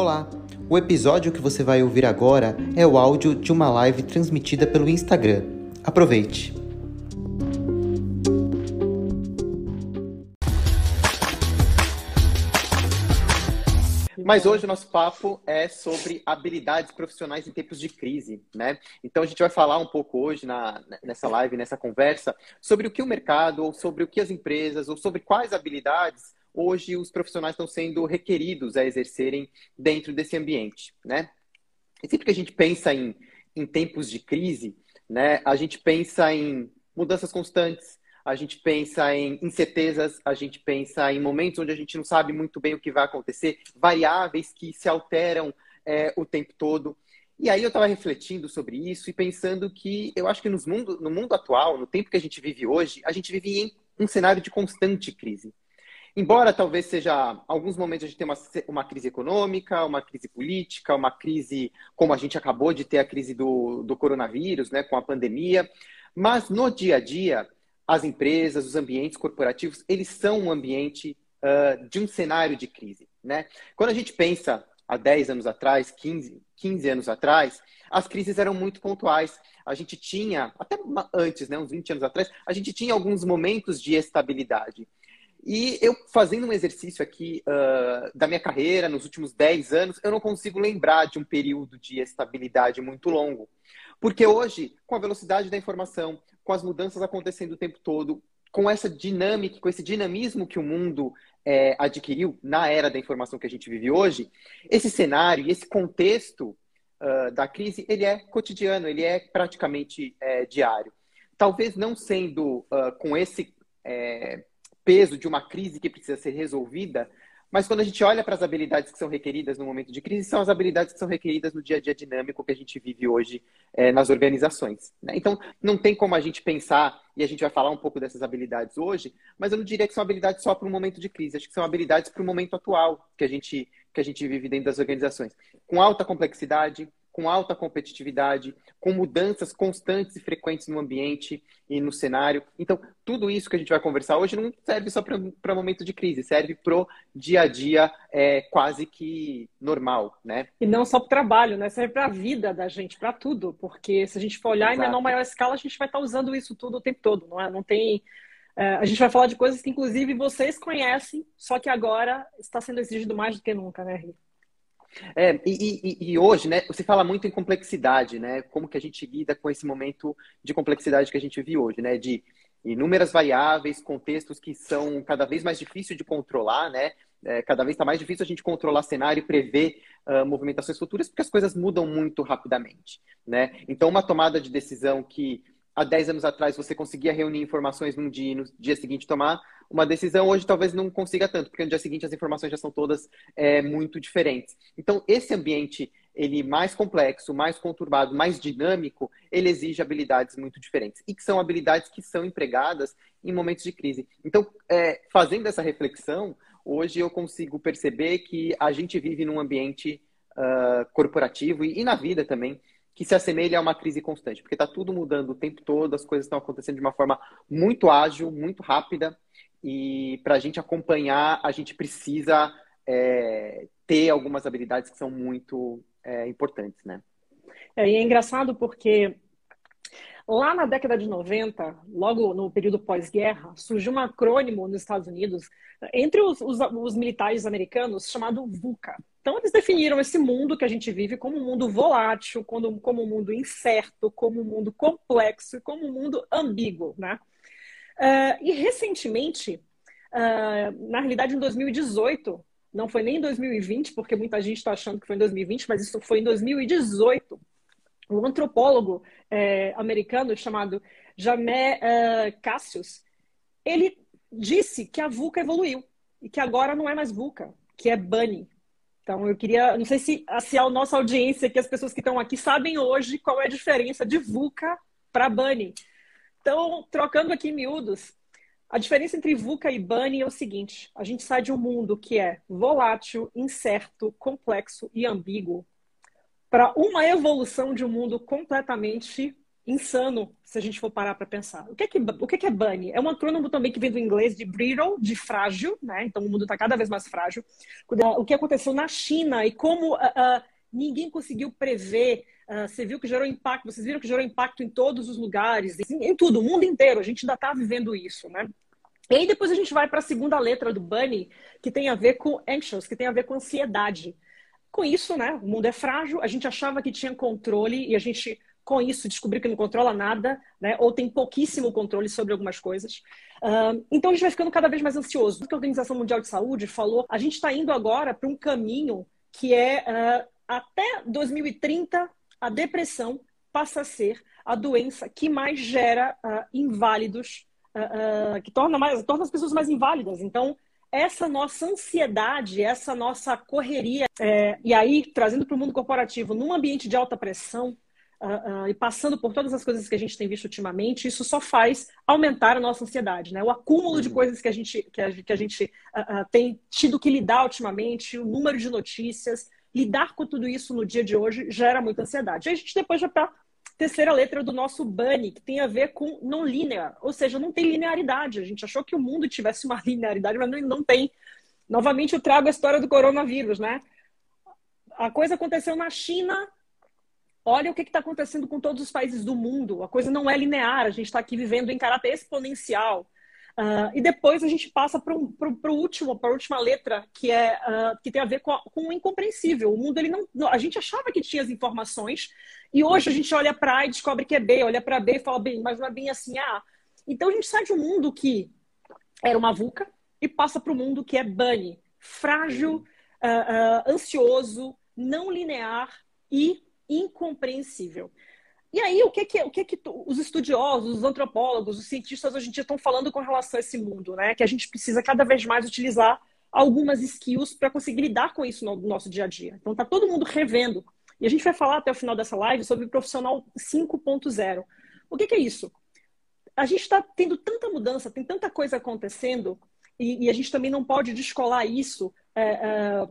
Olá! O episódio que você vai ouvir agora é o áudio de uma live transmitida pelo Instagram. Aproveite! Mas hoje o nosso papo é sobre habilidades profissionais em tempos de crise, né? Então a gente vai falar um pouco hoje na, nessa live, nessa conversa, sobre o que o mercado, ou sobre o que as empresas, ou sobre quais habilidades hoje os profissionais estão sendo requeridos a exercerem dentro desse ambiente, né? E sempre que a gente pensa em, em tempos de crise, né, a gente pensa em mudanças constantes, a gente pensa em incertezas, a gente pensa em momentos onde a gente não sabe muito bem o que vai acontecer, variáveis que se alteram é, o tempo todo. E aí eu estava refletindo sobre isso e pensando que eu acho que nos mundo, no mundo atual, no tempo que a gente vive hoje, a gente vive em um cenário de constante crise. Embora talvez seja, alguns momentos a gente tenha uma, uma crise econômica, uma crise política, uma crise como a gente acabou de ter a crise do, do coronavírus, né, com a pandemia, mas no dia a dia as empresas, os ambientes corporativos, eles são um ambiente uh, de um cenário de crise. Né? Quando a gente pensa há 10 anos atrás, 15, 15 anos atrás, as crises eram muito pontuais. A gente tinha, até antes, né, uns 20 anos atrás, a gente tinha alguns momentos de estabilidade. E eu, fazendo um exercício aqui uh, da minha carreira, nos últimos 10 anos, eu não consigo lembrar de um período de estabilidade muito longo. Porque hoje, com a velocidade da informação, com as mudanças acontecendo o tempo todo, com essa dinâmica, com esse dinamismo que o mundo é, adquiriu na era da informação que a gente vive hoje, esse cenário e esse contexto uh, da crise, ele é cotidiano, ele é praticamente é, diário. Talvez não sendo uh, com esse é, peso de uma crise que precisa ser resolvida, mas quando a gente olha para as habilidades que são requeridas no momento de crise, são as habilidades que são requeridas no dia a dia dinâmico que a gente vive hoje é, nas organizações. Né? Então, não tem como a gente pensar, e a gente vai falar um pouco dessas habilidades hoje, mas eu não diria que são habilidades só para um momento de crise, acho que são habilidades para o momento atual que a, gente, que a gente vive dentro das organizações. Com alta complexidade, com alta competitividade, com mudanças constantes e frequentes no ambiente e no cenário. Então, tudo isso que a gente vai conversar hoje não serve só para momento de crise, serve para o dia a dia é, quase que normal, né? E não só para o trabalho, né? Serve para a vida da gente, para tudo. Porque se a gente for olhar Exato. em menor maior escala, a gente vai estar tá usando isso tudo o tempo todo, não é? Não tem... É, a gente vai falar de coisas que, inclusive, vocês conhecem, só que agora está sendo exigido mais do que nunca, né, Rita? É, e, e, e, hoje, né, você fala muito em complexidade, né? Como que a gente lida com esse momento de complexidade que a gente vive hoje, né? De inúmeras variáveis, contextos que são cada vez mais difíceis de controlar, né? É, cada vez está mais difícil a gente controlar cenário e prever uh, movimentações futuras, porque as coisas mudam muito rapidamente, né? Então, uma tomada de decisão que há 10 anos atrás você conseguia reunir informações num dia e no dia seguinte tomar uma decisão, hoje talvez não consiga tanto, porque no dia seguinte as informações já são todas é, muito diferentes. Então, esse ambiente ele mais complexo, mais conturbado, mais dinâmico, ele exige habilidades muito diferentes. E que são habilidades que são empregadas em momentos de crise. Então, é, fazendo essa reflexão, hoje eu consigo perceber que a gente vive num ambiente uh, corporativo e, e na vida também que se assemelha a uma crise constante, porque está tudo mudando o tempo todo, as coisas estão acontecendo de uma forma muito ágil, muito rápida, e para a gente acompanhar, a gente precisa é, ter algumas habilidades que são muito é, importantes, né? É, e é engraçado porque lá na década de 90, logo no período pós-guerra, surgiu um acrônimo nos Estados Unidos, entre os, os, os militares americanos, chamado VUCA, então, eles definiram esse mundo que a gente vive como um mundo volátil, como, como um mundo incerto, como um mundo complexo, como um mundo ambíguo, né? Uh, e recentemente, uh, na realidade, em 2018, não foi nem em 2020, porque muita gente está achando que foi em 2020, mas isso foi em 2018. Um antropólogo eh, americano chamado Jamé uh, Cassius, ele disse que a VUCA evoluiu e que agora não é mais VUCA, que é Bunny. Então, eu queria, não sei se, se a nossa audiência, que as pessoas que estão aqui sabem hoje qual é a diferença de VUCA para Bunny. Então, trocando aqui em miúdos, a diferença entre VUCA e Bunny é o seguinte: a gente sai de um mundo que é volátil, incerto, complexo e ambíguo para uma evolução de um mundo completamente insano se a gente for parar para pensar. O que é, que, o que é, que é bunny? É um acrônimo também que vem do inglês de brittle, de frágil, né? Então o mundo está cada vez mais frágil. O que aconteceu na China e como uh, uh, ninguém conseguiu prever. Uh, você viu que gerou impacto, vocês viram que gerou impacto em todos os lugares, em, em tudo, o mundo inteiro. A gente ainda está vivendo isso, né? E aí depois a gente vai para a segunda letra do bunny, que tem a ver com anxious, que tem a ver com ansiedade. Com isso, né? O mundo é frágil, a gente achava que tinha controle e a gente com isso descobrir que não controla nada, né? ou tem pouquíssimo controle sobre algumas coisas. Uh, então a gente vai ficando cada vez mais ansioso. O que a Organização Mundial de Saúde falou, a gente está indo agora para um caminho que é uh, até 2030 a depressão passa a ser a doença que mais gera uh, inválidos, que torna, mais, torna as pessoas mais inválidas. Então, essa nossa ansiedade, essa nossa correria, é, e aí trazendo para o mundo corporativo, num ambiente de alta pressão, uh, uh, e passando por todas as coisas que a gente tem visto ultimamente, isso só faz aumentar a nossa ansiedade, né? O acúmulo uhum. de coisas que a gente, que a, que a gente uh, tem tido que lidar ultimamente, o número de notícias, lidar com tudo isso no dia de hoje gera muita ansiedade. E a gente depois já para terceira letra do nosso bunny, que tem a ver com não linear, ou seja, não tem linearidade. A gente achou que o mundo tivesse uma linearidade, mas não tem. Novamente, eu trago a história do coronavírus, né? A coisa aconteceu na China olha o que está acontecendo com todos os países do mundo. A coisa não é linear, a gente está aqui vivendo em caráter exponencial. Uh, e depois a gente passa para o último, para a última letra, que é uh, que tem a ver com, a, com, o incompreensível. O mundo ele não, a gente achava que tinha as informações e hoje a gente olha para A e descobre que é B, olha para B e fala bem, mas não é bem assim. Ah, então a gente sai de um mundo que era uma vulca e passa para o mundo que é bunny, frágil, uh, ansioso, não linear e incompreensível. E aí, o que que, o que que os estudiosos, os antropólogos, os cientistas hoje em dia estão falando com relação a esse mundo, né? Que a gente precisa cada vez mais utilizar algumas skills para conseguir lidar com isso no nosso dia a dia. Então, está todo mundo revendo. E a gente vai falar até o final dessa live sobre o profissional 5.0. O que, que, é isso? A gente está tendo tanta mudança, tem tanta coisa acontecendo, e, e, a gente também não pode descolar isso é, é,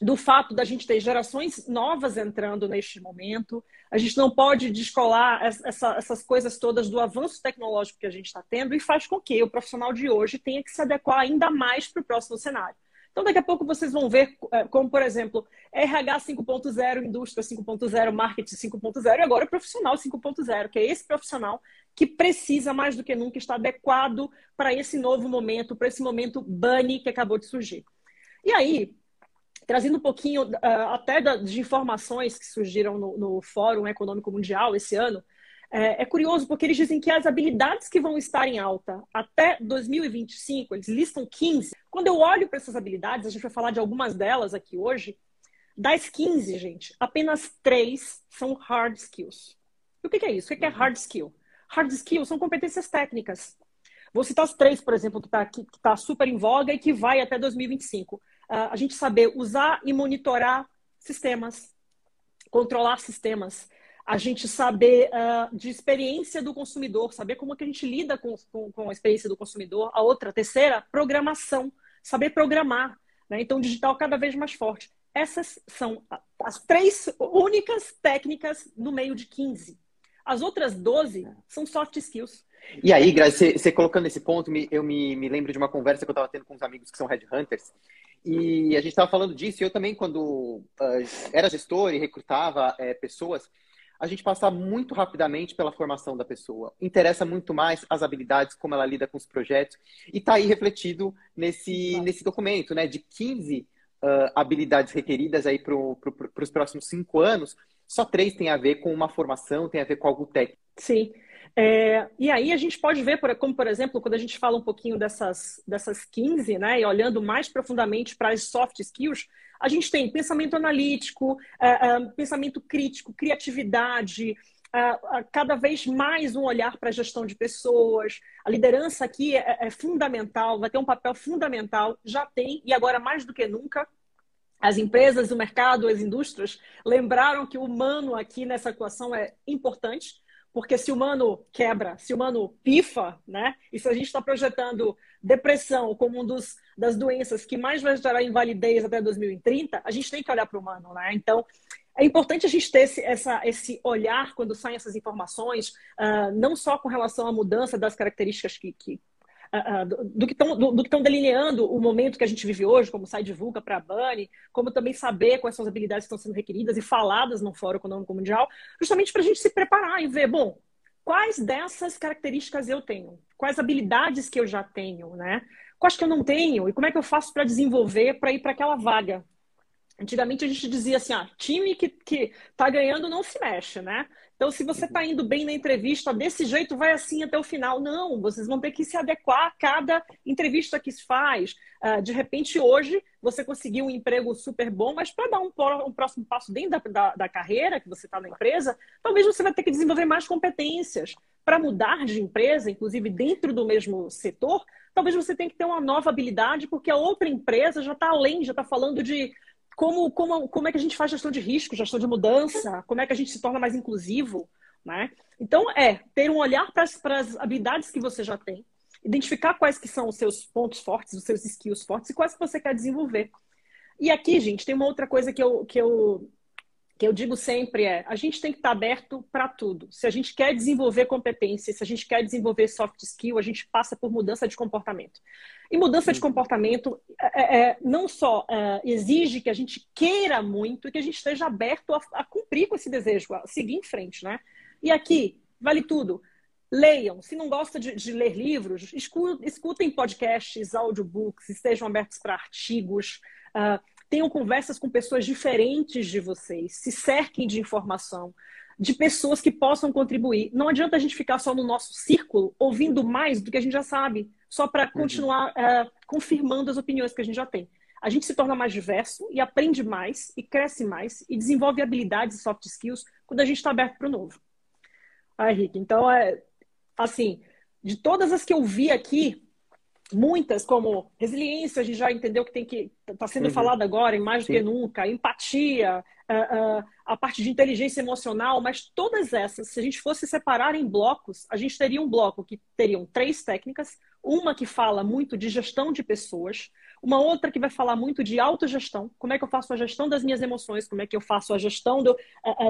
do fato da gente ter gerações novas entrando neste momento. A gente não pode descolar essa, essas coisas todas do avanço tecnológico que a gente está tendo e faz com que o profissional de hoje tenha que se adequar ainda mais para o próximo cenário. Então, daqui a pouco vocês vão ver, é, como por exemplo, RH 5.0, indústria 5.0, marketing 5.0 e agora o profissional 5.0, que é esse profissional que precisa mais do que nunca estar adequado para esse novo momento, para esse momento bunny que acabou de surgir. E aí, trazendo um pouquinho uh, até da, de informações que surgiram no, no, Fórum Econômico Mundial esse ano, é, é, curioso porque eles dizem que as habilidades que vão estar em alta até 2025, eles listam 15. Quando eu olho para essas habilidades, a gente vai falar de algumas delas aqui hoje, das 15, gente, apenas três são hard skills. E o que, que é isso? O que, que é uhum. hard skill? Hard skills são competências técnicas. Vou citar as três, por exemplo, que está tá super em voga e que vai até 2025 a gente saber usar e monitorar sistemas, controlar sistemas, a gente saber uh, de experiência do consumidor, saber como que a gente lida com, com, com, a experiência do consumidor. A outra, a terceira, programação, saber programar. Né? Então, digital cada vez mais forte. Essas são as três únicas técnicas no meio de 15. As outras 12 são soft skills. E aí, Grazi, você colocando esse ponto, eu me, me lembro de uma conversa que eu estava tendo com uns amigos que são headhunters, e a gente estava falando disso, e eu também, quando uh, era gestor e recrutava uh, pessoas, a gente passa muito rapidamente pela formação da pessoa. Interessa muito mais as habilidades, como ela lida com os projetos, e está aí refletido nesse, nesse documento, né? De 15 uh, habilidades requeridas aí para pro, os próximos cinco anos, só três tem a ver com uma formação, tem a ver com algo técnico. Sim. É, e aí a gente pode ver, como por exemplo, quando a gente fala um pouquinho dessas, dessas 15, né, e olhando mais profundamente para as soft skills, a gente tem pensamento analítico, é, é, pensamento crítico, criatividade, é, cada vez mais um olhar para a gestão de pessoas. A liderança aqui é, é fundamental, vai ter um papel fundamental, já tem, e agora mais do que nunca, as empresas, o mercado, as indústrias lembraram que o humano aqui nessa equação é importante porque se o humano quebra, se o humano pifa, né? E se a gente está projetando depressão como uma das doenças que mais vai gerar invalidez até 2030, a gente tem que olhar para o humano, né? Então, é importante a gente ter esse, essa, esse olhar quando saem essas informações, uh, não só com relação à mudança das características que, que do, do, que estão delineando o momento que a gente vive hoje, como sai de VUCA para a BANI, como também saber quais são as habilidades que estão sendo requeridas e faladas no Fórum Econômico Mundial, justamente para a gente se preparar e ver, bom, quais dessas características eu tenho, quais habilidades que eu já tenho, né? Quais que eu não tenho e como é que eu faço para desenvolver para ir para aquela vaga Antigamente a gente dizia assim, ah, time que, que tá ganhando não se mexe, né? Então, se você está indo bem na entrevista desse jeito, vai assim até o final. Não, vocês vão ter que se adequar a cada entrevista que se faz. Uh, de repente, hoje, você conseguiu um emprego super bom, mas para dar um, um, próximo passo dentro da, da, da carreira que você está na empresa, talvez você vai ter que desenvolver mais competências. Para mudar de empresa, inclusive dentro do mesmo setor, talvez você tenha que ter uma nova habilidade, porque a outra empresa já está além, já está falando de como, como, como é que a gente faz gestão de risco, gestão de mudança, como é que a gente se torna mais inclusivo, né? Então, é ter um olhar para as habilidades que você já tem, identificar quais que são os seus pontos fortes, os seus skills fortes e quais que você quer desenvolver. E aqui, gente, tem uma outra coisa que eu, que eu que eu digo sempre é: a gente tem que estar aberto para tudo. Se a gente quer desenvolver competências, se a gente quer desenvolver soft skill, a gente passa por mudança de comportamento. E mudança de uhum. comportamento é, é, é, não só é, exige que a gente queira muito e que a gente esteja aberto a, a cumprir com esse desejo, a seguir em frente, né? E aqui, vale tudo. Leiam. Se não gosta de, de ler livros, escutem podcasts, audiobooks, estejam abertos para artigos. Uh, tenham conversas com pessoas diferentes de vocês, se cerquem de informação, de pessoas que possam contribuir. Não adianta a gente ficar só no nosso círculo ouvindo mais do que a gente já sabe, só para uhum. continuar uhum. confirmando as opiniões que a gente já tem. A gente se torna mais diverso e aprende mais e cresce mais e desenvolve habilidades e soft skills quando a gente está aberto para o novo. Ah, Henrique, então é assim, de todas as que eu vi aqui, muitas, como resiliência, a gente já entendeu que tem que está sendo uhum. falado agora, mais do que nunca, empatia, uh, uh, a parte de inteligência emocional, mas todas essas, se a gente fosse separar em blocos, a gente teria um bloco que teriam três técnicas, uma que fala muito de gestão de pessoas, uma outra que vai falar muito de autogestão, como é que eu faço a gestão das minhas emoções, como é que eu faço a gestão do,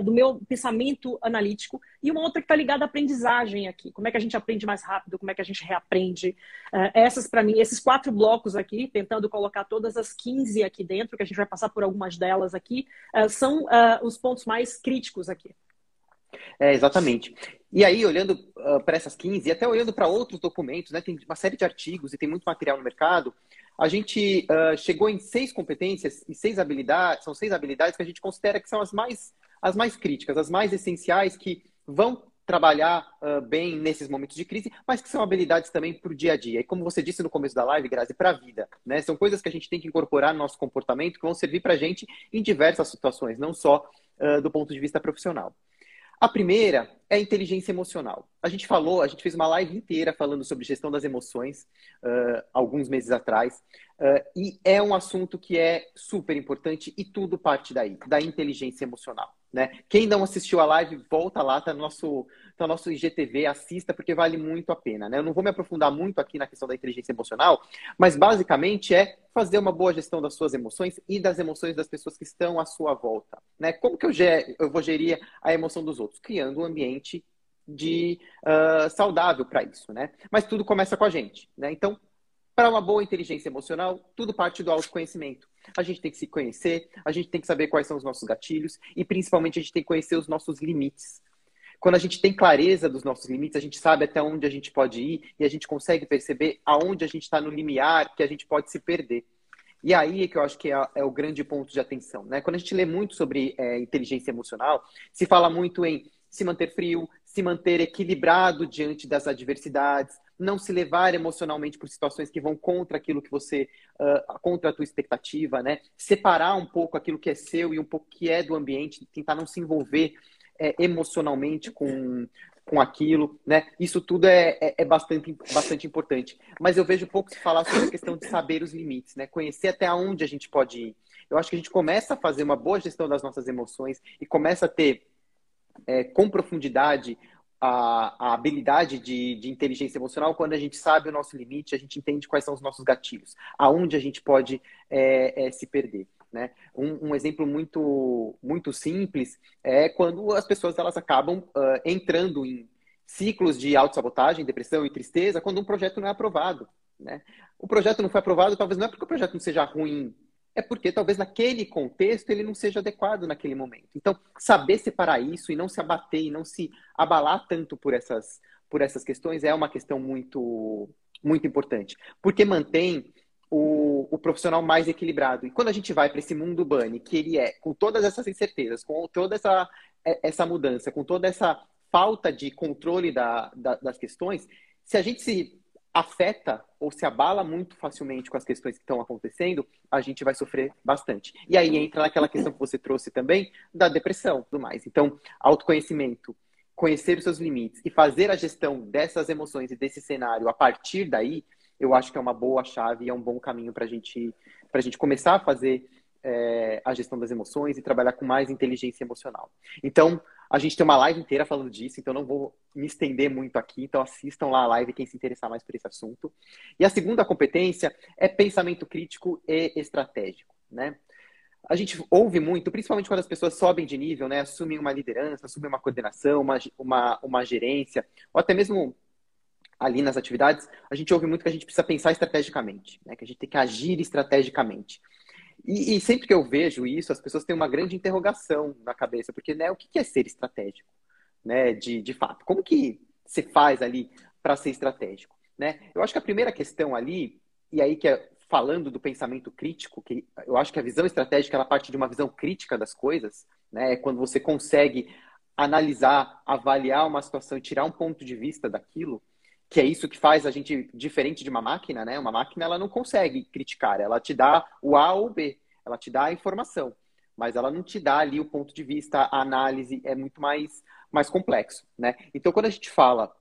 do meu pensamento analítico, e uma outra que está ligada à aprendizagem aqui, como é que a gente aprende mais rápido, como é que a gente reaprende. Uh, essas, para mim, esses quatro blocos aqui, tentando colocar todas as 15 aqui dentro, que a gente vai passar por algumas delas aqui, uh, são os pontos mais críticos aqui. É, exatamente. E aí, olhando uh, para essas 15, e até olhando para outros documentos, né, tem uma série de artigos e tem muito material no mercado, a gente uh, chegou em seis competências e seis habilidades, são seis habilidades que a gente considera que são as mais, as mais críticas, as mais essenciais, que vão trabalhar uh, bem nesses momentos de crise, mas que são habilidades também para o dia a dia. E como você disse no começo da live, Grazi, para a vida. Né? São coisas que a gente tem que incorporar no nosso comportamento que vão servir para a gente em diversas situações, não só uh, do ponto de vista profissional. A primeira é a inteligência emocional. A gente falou, a gente fez uma live inteira falando sobre gestão das emoções uh, alguns meses atrás, uh, e é um assunto que é super importante e tudo parte daí, da inteligência emocional. Né? Quem não assistiu a live, volta lá, tá no nosso, tá no nosso IGTV, assista, porque vale muito a pena. Né? Eu não vou me aprofundar muito aqui na questão da inteligência emocional, mas basicamente é fazer uma boa gestão das suas emoções e das emoções das pessoas que estão à sua volta. Né? Como que eu, eu vou gerir a emoção dos outros? Criando um ambiente de uh, saudável para isso, né? Mas tudo começa com a gente, né? Então, para uma boa inteligência emocional, tudo parte do autoconhecimento. A gente tem que se conhecer, a gente tem que saber quais são os nossos gatilhos e, principalmente, a gente tem que conhecer os nossos limites. Quando a gente tem clareza dos nossos limites, a gente sabe até onde a gente pode ir e a gente consegue perceber aonde a gente está no limiar que a gente pode se perder. E aí é que eu acho que é, é o grande ponto de atenção. Né? Quando a gente lê muito sobre é, inteligência emocional, se fala muito em se manter frio, se manter equilibrado diante das adversidades, não se levar emocionalmente por situações que vão contra aquilo que você, uh, contra a tua expectativa, né? Separar um pouco aquilo que é seu e um pouco que é do ambiente, tentar não se envolver é, emocionalmente com, com aquilo, né? Isso tudo é, é, é, bastante, bastante importante. Mas eu vejo pouco se falar sobre a questão de saber os limites, né? Conhecer até onde a gente pode ir. Eu acho que a gente começa a fazer uma boa gestão das nossas emoções e começa a ter é, com profundidade a, a habilidade de, de, inteligência emocional quando a gente sabe o nosso limite, a gente entende quais são os nossos gatilhos, aonde a gente pode é, é, se perder. Né? Um, um, exemplo muito, muito simples é quando as pessoas elas acabam uh, entrando em ciclos de autossabotagem, depressão e tristeza quando um projeto não é aprovado. Né? O projeto não foi aprovado, talvez não é porque o projeto não seja ruim, é porque talvez naquele contexto ele não seja adequado naquele momento. Então, saber separar isso e não se abater e não se abalar tanto por essas, por essas questões é uma questão muito, muito importante. Porque mantém o, o profissional mais equilibrado. E quando a gente vai para esse mundo bunny, que ele é com todas essas incertezas, com toda essa, essa mudança, com toda essa falta de controle da, da, das questões, se a gente se afeta ou se abala muito facilmente com as questões que estão acontecendo, a gente vai sofrer bastante. E aí entra naquela questão que você trouxe também da depressão e tudo mais. Então, autoconhecimento, conhecer os seus limites e fazer a gestão dessas emoções e desse cenário a partir daí, eu acho que é uma boa chave e é um bom caminho para gente, a gente começar a fazer é, a gestão das emoções e trabalhar com mais inteligência emocional. Então, a gente tem uma live inteira falando disso, então não vou me estender muito aqui. Então assistam lá a live quem se interessar mais por esse assunto. E a segunda competência é pensamento crítico e estratégico, né? A gente ouve muito, principalmente quando as pessoas sobem de nível, né? Assumem uma liderança, assumem uma coordenação, uma, uma, uma gerência, ou até mesmo ali nas atividades, a gente ouve muito que a gente precisa pensar estrategicamente, né? Que a gente tem que agir estrategicamente. E, e, sempre que eu vejo isso, as pessoas têm uma grande interrogação na cabeça, porque né, o que é ser estratégico, né, de, de fato? Como que se faz ali para ser estratégico? Né? Eu acho que a primeira questão ali, e aí que é falando do pensamento crítico, que eu acho que a visão estratégica ela parte de uma visão crítica das coisas, né? É quando você consegue analisar, avaliar uma situação e tirar um ponto de vista daquilo, que é isso que faz a gente diferente de uma máquina, né? Uma máquina ela não consegue criticar, ela te dá o A ou o B, ela te dá a informação, mas ela não te dá ali o ponto de vista, a análise é muito mais mais complexo, né? Então quando a gente fala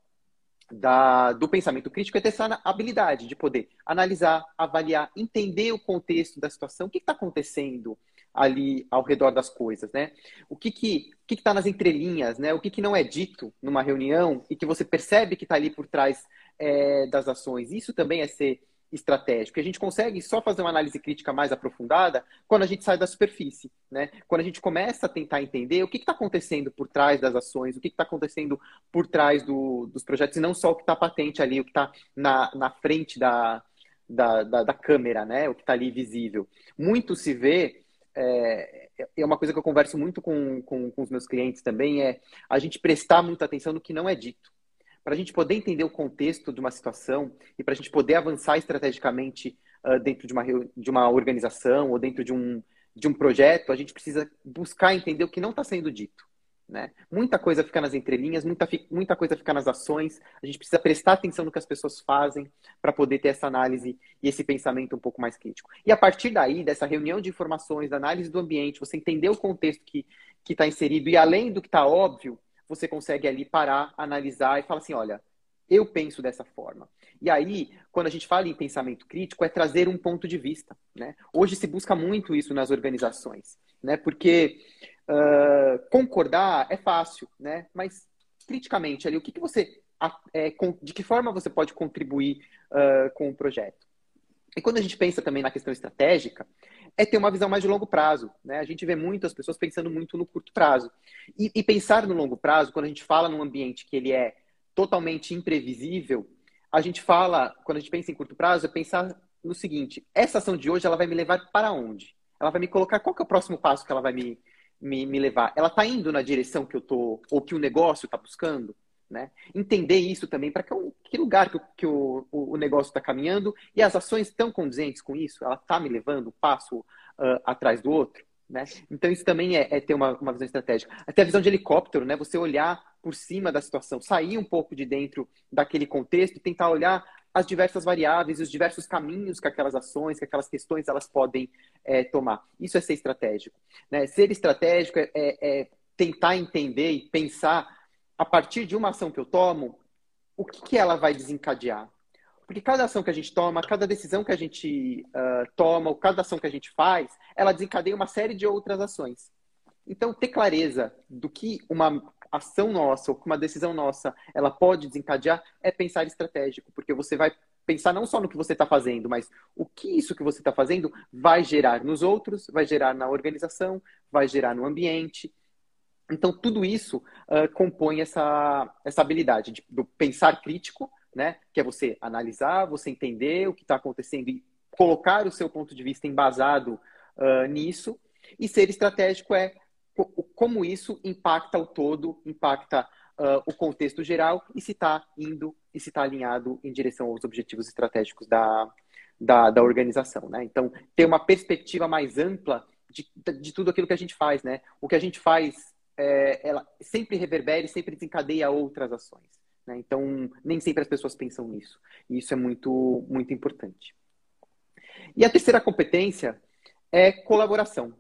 da, do pensamento crítico é ter essa habilidade de poder analisar, avaliar, entender o contexto da situação, o que está acontecendo ali ao redor das coisas, né? O que que que está nas entrelinhas, né? O que, que não é dito numa reunião e que você percebe que está ali por trás é, das ações. Isso também é ser estratégico. A gente consegue só fazer uma análise crítica mais aprofundada quando a gente sai da superfície, né? Quando a gente começa a tentar entender o que está acontecendo por trás das ações, o que está acontecendo por trás do, dos projetos, e não só o que está patente ali, o que está na, na frente da, da, da, da câmera, né? O que está ali visível. Muito se vê é, é uma coisa que eu converso muito com, com, com os meus clientes também, é a gente prestar muita atenção no que não é dito. Para a gente poder entender o contexto de uma situação e para a gente poder avançar estrategicamente uh, dentro de uma, de uma organização ou dentro de um, de um projeto, a gente precisa buscar entender o que não está sendo dito. Né? Muita coisa fica nas entrelinhas, muita, muita coisa fica nas ações. A gente precisa prestar atenção no que as pessoas fazem para poder ter essa análise e esse pensamento um pouco mais crítico. E a partir daí, dessa reunião de informações, da análise do ambiente, você entender o contexto que está inserido e além do que está óbvio, você consegue ali parar, analisar e falar assim: olha, eu penso dessa forma. E aí, quando a gente fala em pensamento crítico, é trazer um ponto de vista. Né? Hoje se busca muito isso nas organizações, né? porque Uh, concordar é fácil, né? Mas criticamente ali, o que, que você, é, de que forma você pode contribuir uh, com o projeto? E quando a gente pensa também na questão estratégica, é ter uma visão mais de longo prazo. Né? A gente vê muitas pessoas pensando muito no curto prazo. E, e, pensar no longo prazo, quando a gente fala num ambiente que ele é totalmente imprevisível, a gente fala, quando a gente pensa em curto prazo, é pensar no seguinte: essa ação de hoje ela vai me levar para onde? Ela vai me colocar qual é o próximo passo que ela vai me, me, me levar? Ela está indo na direção que eu tô, ou que o negócio está buscando? Né? Entender isso também, para que, que, lugar que, que o, o, negócio está caminhando e as ações estão condizentes com isso? Ela está me levando um passo uh, atrás do outro? Né? Então, isso também é, é ter uma, uma, visão estratégica. Até a visão de helicóptero, né? você olhar por cima da situação, sair um pouco de dentro daquele contexto, tentar olhar as diversas variáveis, os diversos caminhos que aquelas ações, que aquelas questões elas podem é, tomar. Isso é ser estratégico. Né? Ser estratégico é, é, é, tentar entender e pensar a partir de uma ação que eu tomo, o que, que ela vai desencadear. Porque cada ação que a gente toma, cada decisão que a gente uh, toma, ou cada ação que a gente faz, ela desencadeia uma série de outras ações. Então, ter clareza do que uma ação nossa ou que uma decisão nossa ela pode desencadear é pensar estratégico, porque você vai pensar não só no que você está fazendo, mas o que isso que você está fazendo vai gerar nos outros, vai gerar na organização, vai gerar no ambiente. Então, tudo isso uh, compõe essa, essa habilidade de, do pensar crítico, né? que é você analisar, você entender o que está acontecendo e colocar o seu ponto de vista embasado uh, nisso. E ser estratégico é como isso impacta o todo, impacta uh, o contexto geral e se está indo e se está alinhado em direção aos objetivos estratégicos da, da, da, organização. Né? Então, ter uma perspectiva mais ampla de, de tudo aquilo que a gente faz. Né? O que a gente faz, é, ela sempre reverbera e sempre desencadeia outras ações. Né? Então, nem sempre as pessoas pensam nisso. E isso é muito, muito importante. E a terceira competência é colaboração.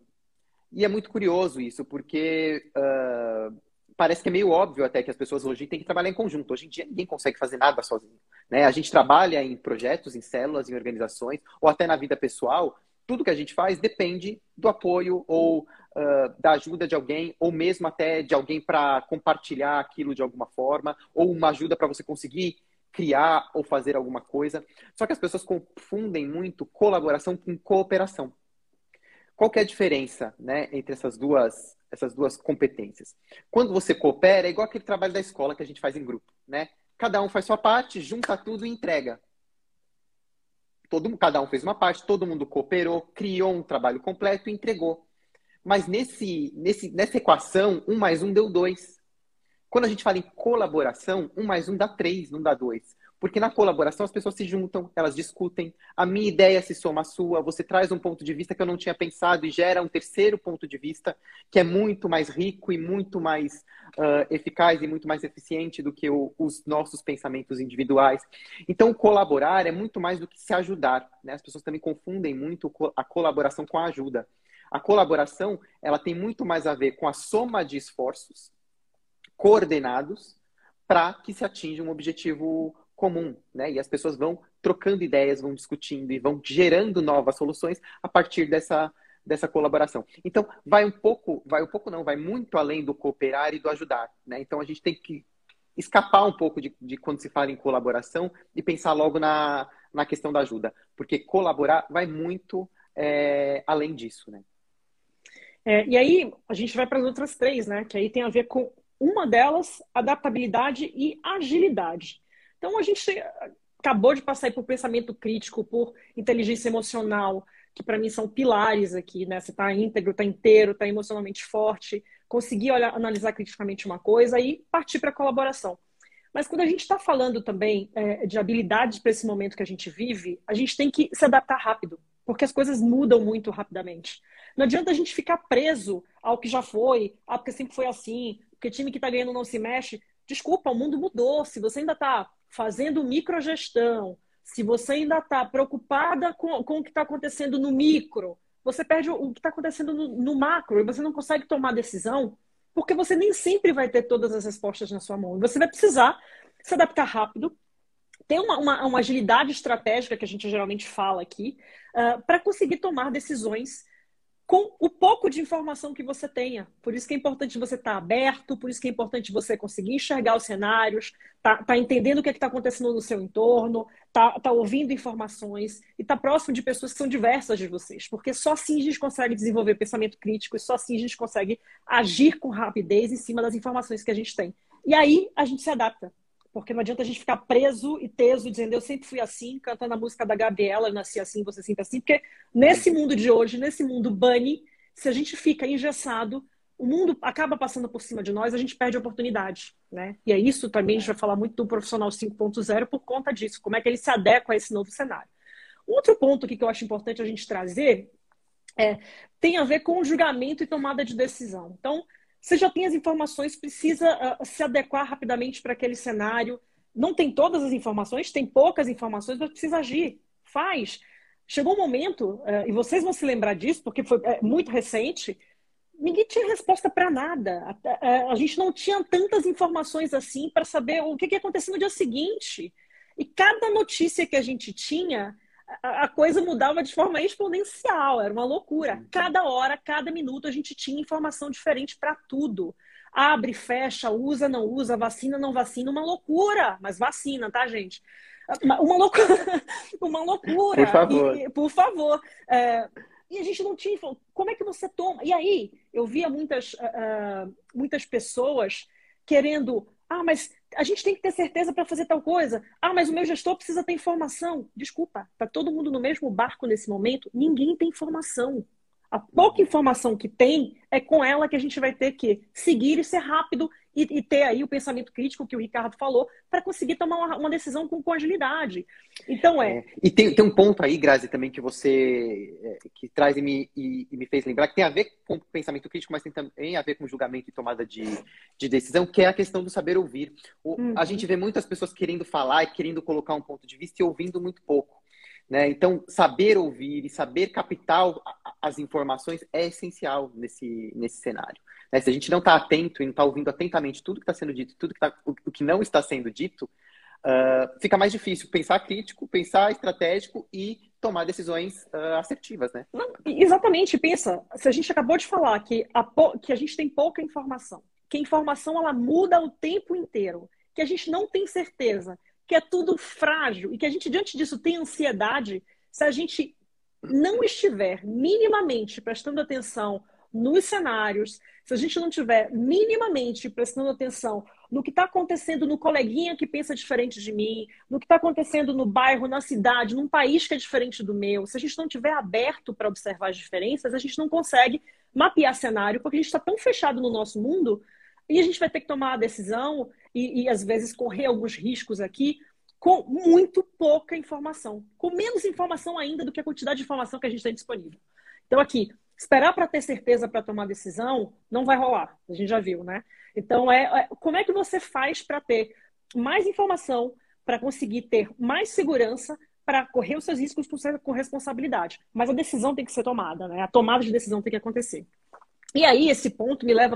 E é muito curioso isso, porque uh, parece que é meio óbvio até que as pessoas hoje têm que trabalhar em conjunto. Hoje em dia ninguém consegue fazer nada sozinho. Né? A gente trabalha em projetos, em células, em organizações, ou até na vida pessoal. Tudo que a gente faz depende do apoio ou uh, da ajuda de alguém, ou mesmo até de alguém para compartilhar aquilo de alguma forma, ou uma ajuda para você conseguir criar ou fazer alguma coisa. Só que as pessoas confundem muito colaboração com cooperação. Qual que é a diferença né, entre essas duas essas duas competências. Quando você coopera, é igual aquele trabalho da escola que a gente faz em grupo, né? Cada um faz sua parte, junta tudo e entrega. Todo, cada um fez uma parte, todo mundo cooperou, criou um trabalho completo e entregou. Mas nesse, nesse, nessa equação, um mais um deu dois. Quando a gente fala em colaboração, um mais um dá três, não dá dois. Porque na colaboração as pessoas se juntam, elas discutem, a minha ideia se soma à sua, você traz um ponto de vista que eu não tinha pensado e gera um terceiro ponto de vista que é muito mais rico e muito mais uh, eficaz e muito mais eficiente do que o, os nossos pensamentos individuais. Então, colaborar é muito mais do que se ajudar. Né? As pessoas também confundem muito a colaboração com a ajuda. A colaboração ela tem muito mais a ver com a soma de esforços coordenados para que se atinja um objetivo comum, né? E as pessoas vão trocando ideias, vão discutindo e vão gerando novas soluções a partir dessa dessa colaboração. Então, vai um pouco, vai um pouco não, vai muito além do cooperar e do ajudar, né? Então, a gente tem que escapar um pouco de, de quando se fala em colaboração e pensar logo na, na questão da ajuda, porque colaborar vai muito é, além disso, né? É, e aí a gente vai para as outras três, né? Que aí tem a ver com uma delas, adaptabilidade e agilidade. Então, a gente acabou de passar por pensamento crítico, por inteligência emocional, que para mim são pilares aqui, né? Você está íntegro, está inteiro, está emocionalmente forte, conseguir olhar, analisar criticamente uma coisa e partir para a colaboração. Mas quando a gente está falando também é, de habilidades para esse momento que a gente vive, a gente tem que se adaptar rápido, porque as coisas mudam muito rapidamente. Não adianta a gente ficar preso ao que já foi, ah, porque sempre foi assim, porque time que está ganhando não se mexe. Desculpa, o mundo mudou. Se você ainda está fazendo microgestão, se você ainda está preocupada com, com o que está acontecendo no micro, você perde o, o que está acontecendo no, no, macro e você não consegue tomar decisão, porque você nem sempre vai ter todas as respostas na sua mão. Você vai precisar se adaptar rápido, ter uma, uma, uma agilidade estratégica que a gente geralmente fala aqui, uh, para conseguir tomar decisões com o pouco de informação que você tenha. Por isso que é importante você estar tá aberto, por isso que é importante você conseguir enxergar os cenários, tá, tá entendendo o que é está acontecendo no seu entorno, tá, tá ouvindo informações e tá próximo de pessoas que são diversas de vocês. Porque só assim a gente consegue desenvolver pensamento crítico e só assim a gente consegue agir com rapidez em cima das informações que a gente tem. E aí a gente se adapta. Porque não adianta a gente ficar preso e teso dizendo eu sempre fui assim, cantando a música da Gabriela, eu nasci assim, você sempre assim. Porque nesse mundo de hoje, nesse mundo bunny, se a gente fica engessado, o mundo acaba passando por cima de nós, a gente perde a oportunidade, né? E é isso também, a gente vai falar muito do profissional 5.0 por conta disso, como é que ele se adequa a esse novo cenário. Outro ponto que eu acho importante a gente trazer é, tem a ver com julgamento e tomada de decisão. Então, você já tem as informações, precisa uh, se adequar rapidamente para aquele cenário. Não tem todas as informações, tem poucas informações, mas precisa agir. Faz. Chegou um momento, uh, e vocês vão se lembrar disso, porque foi uh, muito recente, ninguém tinha resposta para nada. A, a, gente não tinha tantas informações assim para saber o que, que ia acontecer no dia seguinte. E cada notícia que a gente tinha a coisa mudava de forma exponencial, era uma loucura. Cada hora, cada minuto, a gente tinha informação diferente para tudo. Abre, fecha, usa, não usa, vacina, não vacina, uma loucura, mas vacina, tá, gente? Uma loucura. uma loucura. Por favor. E, por favor. É, e a gente não tinha. Como é que você toma? E aí, eu via muitas, uh, muitas pessoas querendo. Ah, mas a gente tem que ter certeza para fazer tal coisa. Ah, mas o meu gestor precisa ter informação. Desculpa, está todo mundo no mesmo barco nesse momento. Ninguém tem informação. A pouca informação que tem é com ela que a gente vai ter que seguir e ser rápido e, e ter aí o pensamento crítico que o Ricardo falou para conseguir tomar uma, uma, decisão com, com agilidade. Então é. é e tem, tem um ponto aí, Grazi, também que você é, que traz e me, e, e, me fez lembrar que tem a ver com pensamento crítico, mas tem também a ver com julgamento e tomada de, de decisão, que é a questão do saber ouvir. O, uhum. A gente vê muitas pessoas querendo falar e querendo colocar um ponto de vista e ouvindo muito pouco. Né? Então, saber ouvir e saber captar as informações é essencial nesse, nesse cenário. Né? Se a gente não está atento e não está ouvindo atentamente tudo que está sendo dito, tudo que tá, o, que não está sendo dito, uh, fica mais difícil pensar crítico, pensar estratégico e tomar decisões uh, assertivas, né? Não, exatamente. Pensa, se a gente acabou de falar que a, que a gente tem pouca informação, que a informação ela muda o tempo inteiro, que a gente não tem certeza que é tudo frágil e que a gente, diante disso, tem ansiedade, se a gente não estiver minimamente prestando atenção nos cenários, se a gente não tiver minimamente prestando atenção no que está acontecendo no coleguinha que pensa diferente de mim, no que está acontecendo no bairro, na cidade, num país que é diferente do meu, se a gente não tiver aberto para observar as diferenças, a gente não consegue mapear cenário, porque a gente está tão fechado no nosso mundo e a gente vai ter que tomar a decisão e, e às vezes correr alguns riscos aqui com muito pouca informação, com menos informação ainda do que a quantidade de informação que a gente tem disponível. Então, aqui, esperar para ter certeza para tomar decisão não vai rolar, a gente já viu, né? Então, é, é como é que você faz para ter mais informação, para conseguir ter mais segurança, para correr os seus riscos com responsabilidade. Mas a decisão tem que ser tomada, né? A tomada de decisão tem que acontecer. E aí, esse ponto me leva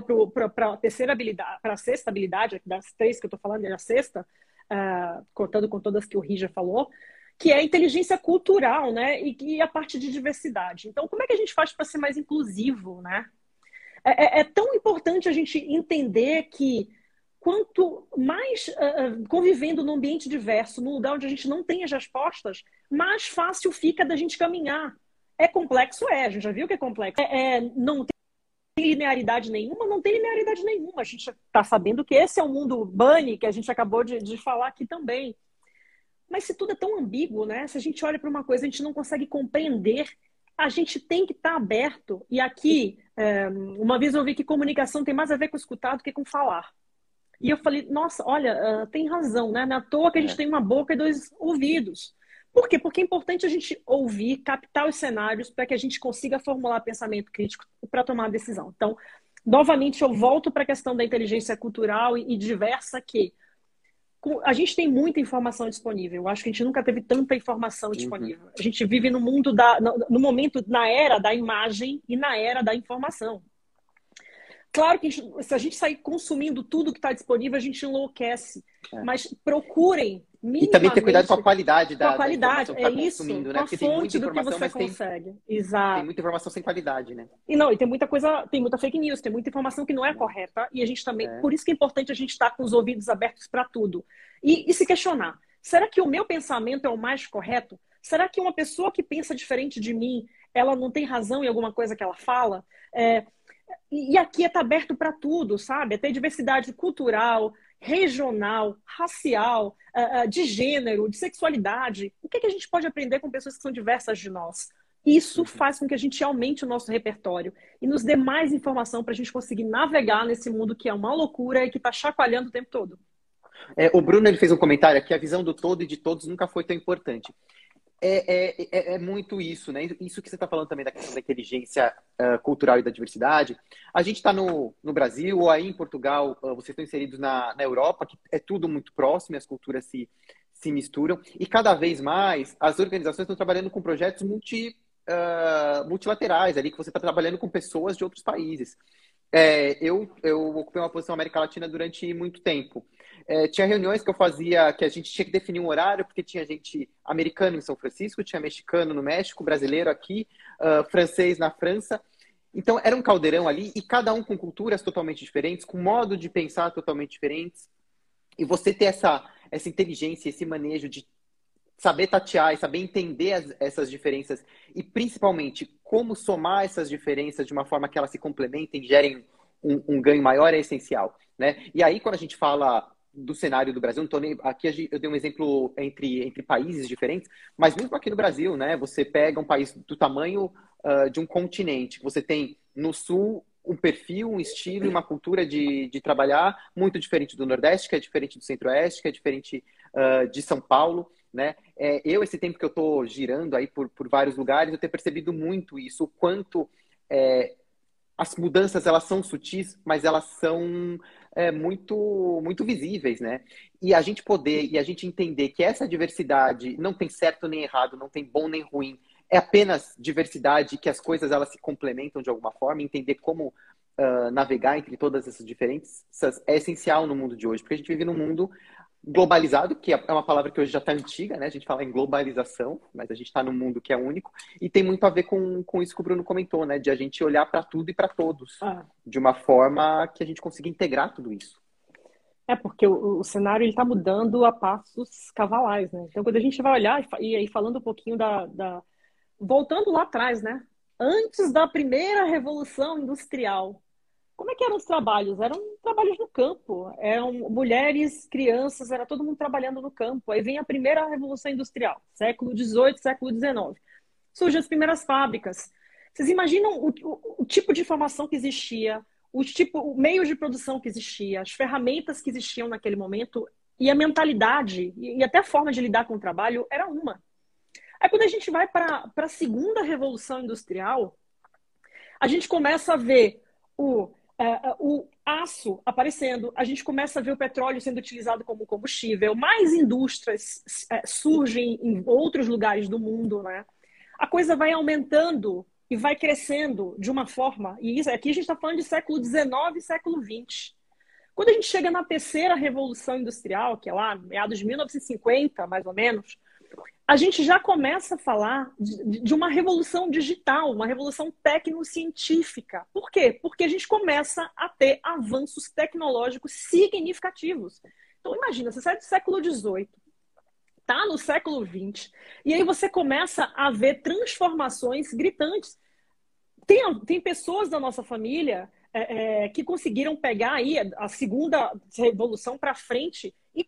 para a terceira habilidade, para a sexta habilidade, das três que eu estou falando, é a sexta, uh, contando com todas que o Rija falou, que é a inteligência cultural, né? E, e, a parte de diversidade. Então, como é que a gente faz para ser mais inclusivo, né? É, é, é, tão importante a gente entender que quanto mais uh, convivendo num ambiente diverso, num lugar onde a gente não tem as respostas, mais fácil fica da gente caminhar. É complexo? É, a gente já viu que é complexo. É, é não tem linearidade nenhuma, não tem linearidade nenhuma. A gente está sabendo que esse é o mundo bunny que a gente acabou de, de falar aqui também. Mas se tudo é tão ambíguo, né? Se a gente olha para uma coisa, a gente não consegue compreender, a gente tem que estar tá aberto. E aqui, é, uma vez eu vi que comunicação tem mais a ver com escutar do que com falar. E eu falei, nossa, olha, uh, tem razão, né? Não é toa que a gente é. tem uma boca e dois ouvidos. Por quê? Porque é importante a gente ouvir, captar os cenários para que a gente consiga formular pensamento crítico para tomar a decisão. Então, novamente, eu volto para a questão da inteligência cultural e, diversa que a gente tem muita informação disponível. Eu acho que a gente nunca teve tanta informação uhum. disponível. Uhum. A gente vive no mundo da, no, no, momento, na era da imagem e na era da informação. Claro que se a gente sair consumindo tudo que está disponível, a gente enlouquece. É. Mas procurem e também ter cuidado com a qualidade da, com a qualidade, da é tá isso, né? Porque tem muita informação, do que você consegue. Tem, Exato. Tem muita informação sem qualidade, né? E não, e tem muita coisa, tem muita fake news, tem muita informação que não é, é. correta. E a gente também, é. por isso que é importante a gente estar com os ouvidos abertos para tudo. E, e se questionar: será que o meu pensamento é o mais correto? Será que uma pessoa que pensa diferente de mim, ela não tem razão em alguma coisa que ela fala? É, e aqui está aberto para tudo, sabe? Tem diversidade cultural, regional, racial, ah, ah, de gênero, de sexualidade. O que, é que a gente pode aprender com pessoas que são diversas de nós? Isso uhum. faz com que a gente aumente o nosso repertório e nos dê mais informação para a gente conseguir navegar nesse mundo que é uma loucura e que está chacoalhando o tempo todo. É, o Bruno ele fez um comentário aqui: a visão do todo e de todos nunca foi tão importante. É, é, é, é, muito isso, né? Isso que você está falando também da questão da inteligência uh, cultural e da diversidade. A gente está no, no Brasil ou aí em Portugal, uh, vocês estão inseridos na, na Europa, que é tudo muito próximo e as culturas se, se misturam. E cada vez mais as organizações estão trabalhando com projetos multi, uh, multilaterais, ali que você está trabalhando com pessoas de outros países. É, eu, eu ocupei uma posição América Latina durante muito tempo. É, tinha reuniões que eu fazia que a gente tinha que definir um horário, porque tinha gente americano em São Francisco, tinha mexicano no México, brasileiro aqui, uh, francês na França. Então, era um caldeirão ali, e cada um com culturas totalmente diferentes, com modo de pensar totalmente diferentes. E você ter essa, essa inteligência, esse manejo de saber tatear e saber entender as, essas diferenças e principalmente como somar essas diferenças de uma forma que elas se complementem e gerem um, um ganho maior é essencial, né? E aí quando a gente fala do cenário do Brasil, não nem, aqui eu dei um exemplo entre, entre países diferentes, mas mesmo aqui no Brasil, né? Você pega um país do tamanho uh, de um continente, você tem no sul um perfil, um estilo e uma cultura de, de trabalhar muito diferente do Nordeste, que é diferente do Centro-Oeste, que é diferente uh, de São Paulo, né? É, eu, esse tempo que eu estou girando aí por, por vários lugares, eu tenho percebido muito isso, o quanto é, as mudanças elas são sutis, mas elas são é, muito muito visíveis, né? E a gente poder e a gente entender que essa diversidade não tem certo nem errado, não tem bom nem ruim, é apenas diversidade, que as coisas elas se complementam de alguma forma, entender como uh, navegar entre todas essas diferenças é essencial no mundo de hoje, porque a gente vive num mundo globalizado, que é uma palavra que hoje já está antiga, né? A gente fala em globalização, mas a gente está num mundo que é único e tem muito a ver com, com isso que o Bruno comentou, né? De a gente olhar para tudo e para todos ah. de uma forma que a gente consiga integrar tudo isso. É porque o, o cenário está mudando a passos cavalais, né? Então quando a gente vai olhar e aí falando um pouquinho da, da voltando lá atrás, né? Antes da primeira revolução industrial, como é que eram os trabalhos? Eram trabalhos no campo, eram mulheres, crianças, era todo mundo trabalhando no campo. Aí vem a primeira revolução industrial, século XVIII, século XIX. Surgem as primeiras fábricas. Vocês imaginam o, o, o tipo de informação que existia, o tipo, o meio de produção que existia, as ferramentas que existiam naquele momento e a mentalidade e, e até a forma de lidar com o trabalho era uma. Aí quando a gente vai para a segunda revolução industrial, a gente começa a ver o uh, o aço aparecendo, a gente começa a ver o petróleo sendo utilizado como combustível, mais indústrias uh, surgem em outros lugares do mundo, né? A coisa vai aumentando e vai crescendo de uma forma, e isso, aqui a gente está falando de século XIX e século XX. Quando a gente chega na terceira revolução industrial, que é lá, meados de 1950, mais ou menos, a gente já começa a falar de, de uma revolução digital, uma revolução tecnocientífica. Por quê? Porque a gente começa a ter avanços tecnológicos significativos. Então, imagina, você sai do século XVIII, tá no século XX, e aí você começa a ver transformações gritantes. Tem, tem pessoas da nossa família é, é, que conseguiram pegar aí a segunda revolução para frente e,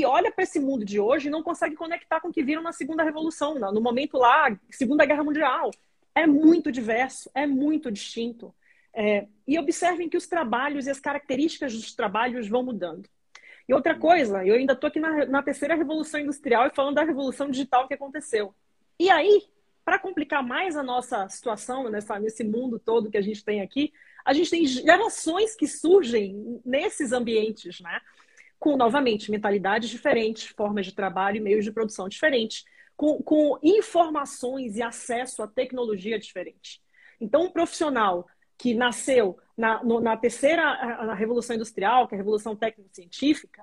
e olha para esse mundo de hoje e não consegue conectar com o que viram na segunda revolução, no momento lá, Segunda Guerra Mundial. É muito diverso, é muito distinto. É, e observem que os trabalhos e as características dos trabalhos vão mudando. E outra coisa, eu ainda estou aqui na, na terceira revolução industrial e falando da revolução digital que aconteceu. E aí, para complicar mais a nossa situação nessa, nesse mundo todo que a gente tem aqui, a gente tem gerações que surgem nesses ambientes, né? Com, novamente, mentalidades diferentes, formas de trabalho e meios de produção diferentes, com, com informações e acesso à tecnologia diferente. Então, um profissional que nasceu na, no, na terceira na revolução industrial, que é a revolução técnico-científica,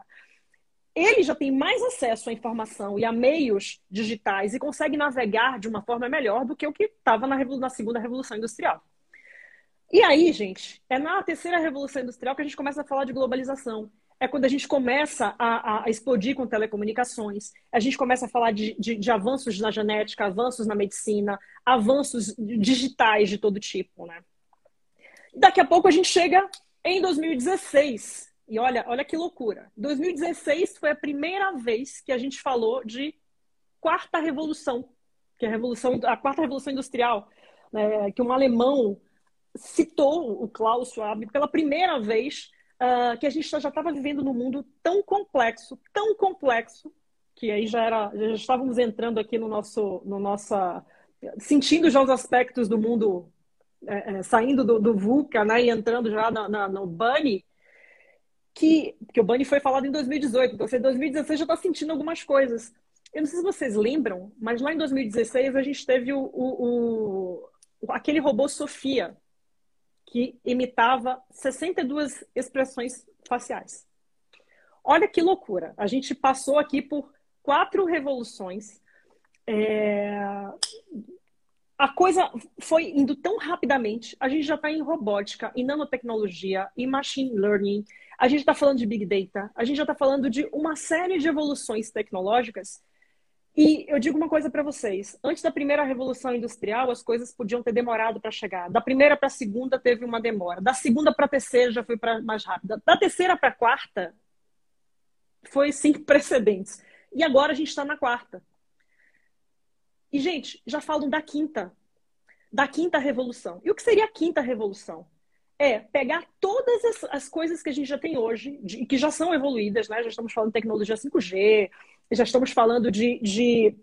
ele já tem mais acesso à informação e a meios digitais e consegue navegar de uma forma melhor do que o que estava na, na segunda revolução industrial. E aí, gente, é na terceira revolução industrial que a gente começa a falar de globalização. É quando a gente começa a, a explodir com telecomunicações, a gente começa a falar de, de, de, avanços na genética, avanços na medicina, avanços digitais de todo tipo, né? Daqui a pouco a gente chega em 2016. E olha, olha que loucura. 2016 foi a primeira vez que a gente falou de quarta revolução, que é a revolução, a quarta revolução industrial, né, que um alemão citou o Klaus Schwab pela primeira vez uh, que a gente já estava vivendo num mundo tão complexo, tão complexo, que aí já era, já estávamos entrando aqui no nosso, no nossa, sentindo já os aspectos do mundo é, é, saindo do, do VUCA, né, e entrando já na, na, no Bunny, que, que o Bunny foi falado em 2018, então você em 2016 já está sentindo algumas coisas. Eu não sei se vocês lembram, mas lá em 2016 a gente teve o, o, o aquele robô Sofia, que imitava 62 expressões faciais. Olha que loucura! A gente passou aqui por quatro revoluções. É... A coisa foi indo tão rapidamente. A gente já está em robótica, em nanotecnologia, em machine learning. A gente está falando de big data. A gente já está falando de uma série de evoluções tecnológicas E eu digo uma coisa para vocês: antes da primeira revolução industrial, as coisas podiam ter demorado para chegar. Da primeira para a segunda teve uma demora. Da segunda para a terceira já foi pra mais rápida. Da terceira para a quarta foi sem precedentes. E agora a gente está na quarta. E, gente, já falam da quinta. Da quinta revolução. E o que seria a quinta revolução? É pegar todas as, as coisas que a gente já tem hoje, e que já são evoluídas, né? Já estamos falando de tecnologia 5G, já estamos falando de, de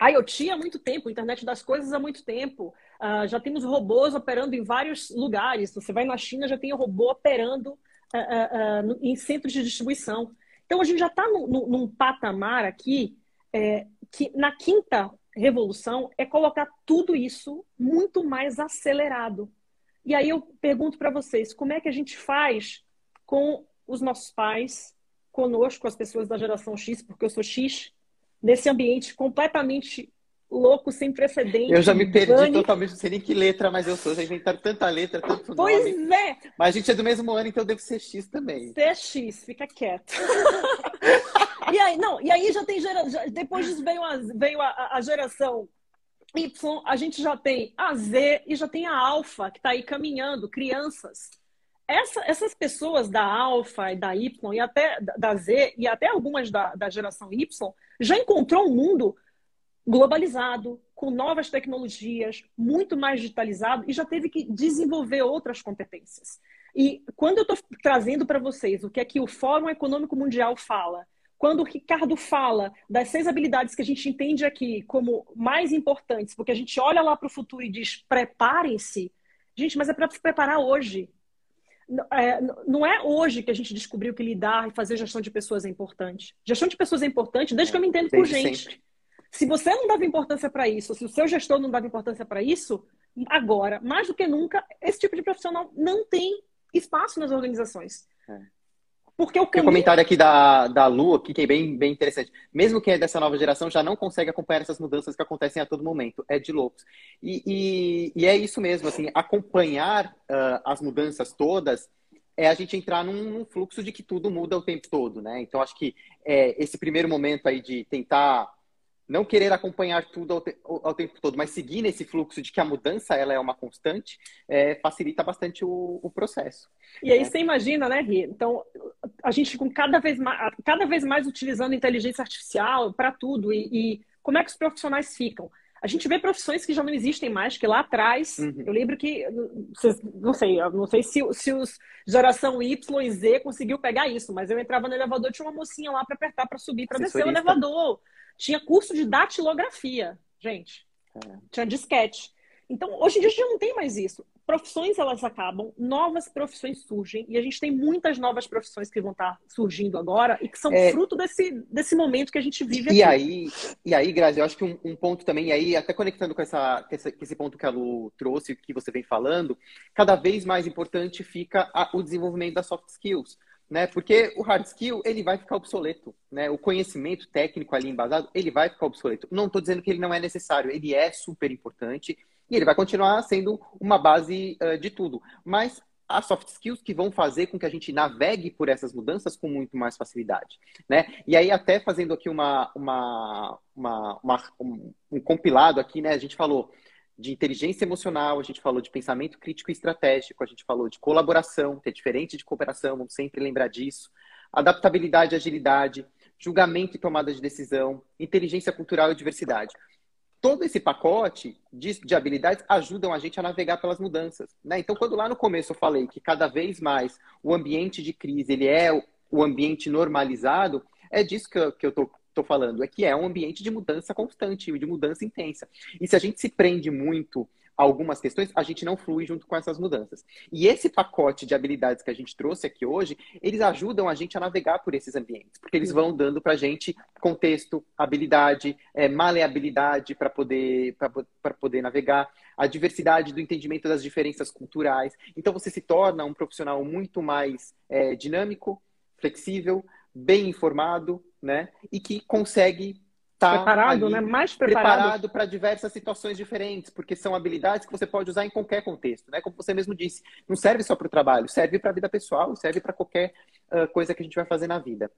IoT há muito tempo, internet das coisas há muito tempo. Uh, já temos robôs operando em vários lugares. Você vai na China, já tem robô operando uh, uh, em centros de distribuição. Então, a gente já está num, num, patamar aqui é, que, na quinta revolução, é colocar tudo isso muito mais acelerado. E aí eu pergunto para vocês, como é que a gente faz com os nossos pais, conosco, as pessoas da geração X, porque eu sou X, nesse ambiente completamente louco, sem precedentes. Eu já me perdi totalmente, não sei nem que letra mais eu sou. Já inventaram tanta letra, tanto pois nome. Pois é! Mas a gente é do mesmo ano, então eu devo ser X também. Ser X, fica quieto. e aí, não, e aí já tem geração. Depois disso veio, a, veio a, a geração Y, a gente já tem a Z e já tem a Alfa, que está aí caminhando, crianças. Essa, essas pessoas da Alfa e da Y e até da Z e até algumas da, da geração Y já encontrou um mundo globalizado, com novas tecnologias, muito mais digitalizado e já teve que desenvolver outras competências. E quando eu estou trazendo para vocês o que é que o Fórum Econômico Mundial fala, quando o Ricardo fala das seis habilidades que a gente entende aqui como mais importantes, porque a gente olha lá para o futuro e diz preparem-se, gente, mas é para se preparar hoje. É, não é hoje que a gente descobriu que lidar e fazer gestão de pessoas é importante. Gestão de pessoas é importante desde que eu me entendo por gente. Sempre. Se você não dava importância para isso, se o seu gestor não dava importância para isso, agora, mais do que nunca, esse tipo de profissional não tem espaço nas organizações. É. Porque o caminho... Tem um comentário aqui da, da Lu, aqui, que é bem, bem interessante. Mesmo quem é dessa nova geração já não consegue acompanhar essas mudanças que acontecem a todo momento. É de loucos. E, e, e é isso mesmo, assim, acompanhar uh, as mudanças todas é a gente entrar num, num, fluxo de que tudo muda o tempo todo, né? Então, acho que é, esse primeiro momento aí de tentar não querer acompanhar tudo ao, te ao, tempo todo, mas seguir nesse fluxo de que a mudança ela é uma constante, é, facilita bastante o, o, processo. E aí né? você imagina, né, Ri? Então, a gente com cada vez mais, cada vez mais utilizando inteligência artificial para tudo, e, e, como é que os profissionais ficam? A gente vê profissões que já não existem mais, que lá atrás, uhum. eu lembro que, não sei, não sei se, se os geração Y e Z conseguiu pegar isso, mas eu entrava no elevador, tinha uma mocinha lá para apertar para subir, para descer o elevador. Tinha curso de datilografia, gente. É. Tinha disquete. Então, hoje em dia a gente não tem mais isso. Profissões elas acabam, novas profissões surgem, e a gente tem muitas novas profissões que vão estar surgindo agora e que são é... fruto desse, desse momento que a gente vive e aqui. Aí, e aí, Grazi, eu acho que um, um ponto também, e aí, até conectando com, essa, com esse, esse ponto que a Lu trouxe, que você vem falando, cada vez mais importante fica a, o desenvolvimento das soft skills né? Porque o hard skill, ele vai ficar obsoleto, né? O conhecimento técnico ali embasado, ele vai ficar obsoleto. Não estou dizendo que ele não é necessário, ele é super importante e ele vai continuar sendo uma base uh, de tudo. Mas as soft skills que vão fazer com que a gente navegue por essas mudanças com muito mais facilidade, né? E aí até fazendo aqui uma, uma, uma, uma um, um compilado aqui, né? A gente falou de inteligência emocional, a gente falou de pensamento crítico e estratégico, a gente falou de colaboração, que é diferente de cooperação, vamos sempre lembrar disso, adaptabilidade e agilidade, julgamento e tomada de decisão, inteligência cultural e diversidade. Todo esse pacote de, de habilidades ajudam a gente a navegar pelas mudanças. Né? Então, quando lá no começo eu falei que cada vez mais o ambiente de crise ele é o ambiente normalizado, é disso que eu, tô estou falando, é que é um ambiente de mudança constante, de mudança intensa. E se a gente se prende muito a algumas questões, a gente não flui junto com essas mudanças. E esse pacote de habilidades que a gente trouxe aqui hoje, eles ajudam a gente a navegar por esses ambientes, porque eles vão dando para a gente contexto, habilidade, é, maleabilidade para poder, poder navegar, a diversidade do entendimento das diferenças culturais. Então você se torna um profissional muito mais é, dinâmico, flexível, bem informado, né? E que consegue estar tá preparado, né? Mais preparado para diversas situações diferentes, porque são habilidades que você pode usar em qualquer contexto, né? Como você mesmo disse, não serve só para o trabalho, serve para a vida pessoal, serve para qualquer uh, coisa que a gente vai fazer na vida.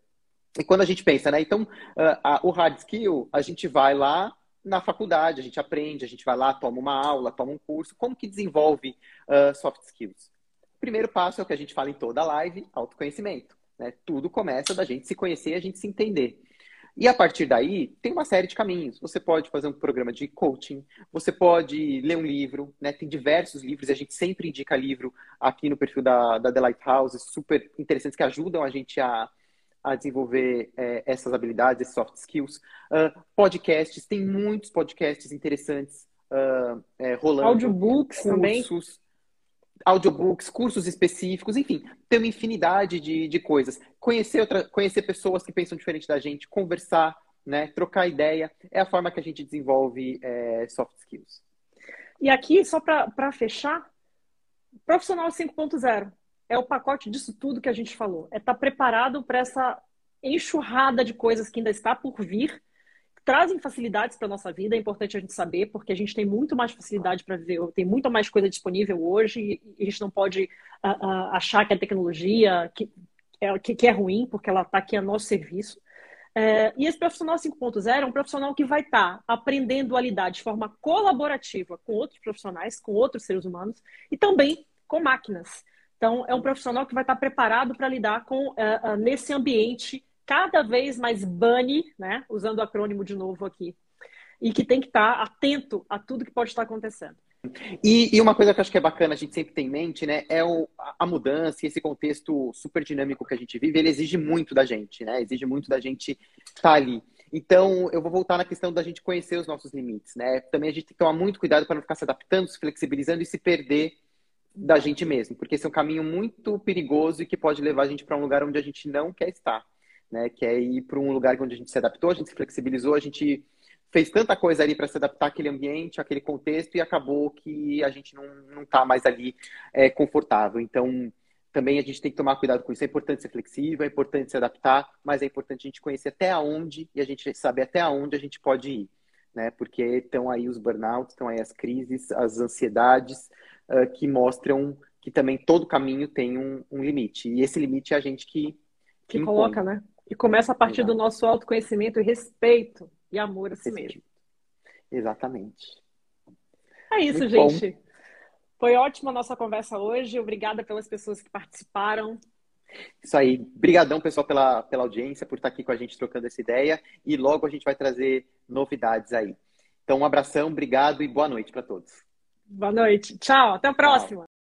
E quando a gente pensa, né? Então, uh, a, o hard skill, a gente vai lá na faculdade, a gente aprende, a gente vai lá, toma uma aula, toma um curso. Como que desenvolve uh, soft skills? O primeiro passo é o que a gente fala em toda a live, autoconhecimento. Né? Tudo começa da gente se conhecer e a gente se entender. E a partir daí, tem uma série de caminhos. Você pode fazer um programa de coaching, você pode ler um livro, né? Tem diversos livros, e a gente sempre indica livro aqui no perfil da, da The Lighthouse, super interessantes, que ajudam a gente a, a desenvolver é, essas habilidades, esses soft skills. Uh, podcasts, tem muitos podcasts interessantes uh, é, rolando. Audiobooks cursos, também. Audiobooks, cursos específicos, enfim, tem uma infinidade de, de coisas. Conhecer, outra, conhecer pessoas que pensam diferente da gente, conversar, né, trocar ideia, é a forma que a gente desenvolve é, soft skills. E aqui, só para fechar, profissional 5.0 é o pacote disso tudo que a gente falou. É estar tá preparado para essa enxurrada de coisas que ainda está por vir, trazem facilidades para nossa vida, é importante a gente saber, porque a gente tem muito mais facilidade para viver, tem muito mais coisa disponível hoje, e a gente não pode uh, uh, achar que a tecnologia que é, que, é ruim, porque ela está aqui a nosso serviço. É, e esse profissional 5.0 é um profissional que vai estar tá aprendendo a lidar de forma colaborativa com outros profissionais, com outros seres humanos, e também com máquinas. Então, é um profissional que vai estar preparado para lidar com uh, nesse ambiente cada vez mais bunny, né? Usando o acrônimo de novo aqui. E que tem que estar atento a tudo que pode estar acontecendo. E, e, uma coisa que eu acho que é bacana a gente sempre ter em mente, né, é o, a mudança e esse contexto super dinâmico que a gente vive, ele exige muito da gente, né? Exige muito da gente estar tá ali. Então, eu vou voltar na questão da gente conhecer os nossos limites, né? Também a gente tem que tomar muito cuidado para não ficar se adaptando, se flexibilizando e se perder da gente mesmo, porque esse é um caminho muito perigoso e que pode levar a gente para um lugar onde a gente não quer estar, né? Que é ir para um lugar onde a gente se adaptou, a gente se flexibilizou, a gente fez tanta coisa ali para se adaptar àquele ambiente, àquele contexto e acabou que a gente não não está mais ali é, confortável. Então também a gente tem que tomar cuidado com isso. É importante ser flexível, é importante se adaptar, mas é importante a gente conhecer até onde e a gente saber até onde a gente pode ir, né? Porque estão aí os burnouts, estão aí as crises, as ansiedades, uh, que mostram que também todo caminho tem um, um, limite. E esse limite é a gente que. Que, que coloca, né? E começa a partir Exato. do nosso autoconhecimento e respeito e amor a si mesmo. Exatamente. É isso, Muito gente. Bom. Foi ótima a nossa conversa hoje. Obrigada pelas pessoas que participaram. Isso aí. Obrigadão, pessoal, pela, pela audiência, por estar aqui com a gente trocando essa ideia. E logo a gente vai trazer novidades aí. Então, um abração, obrigado e boa noite para todos. Boa noite. Tchau. Até a próxima. Tchau.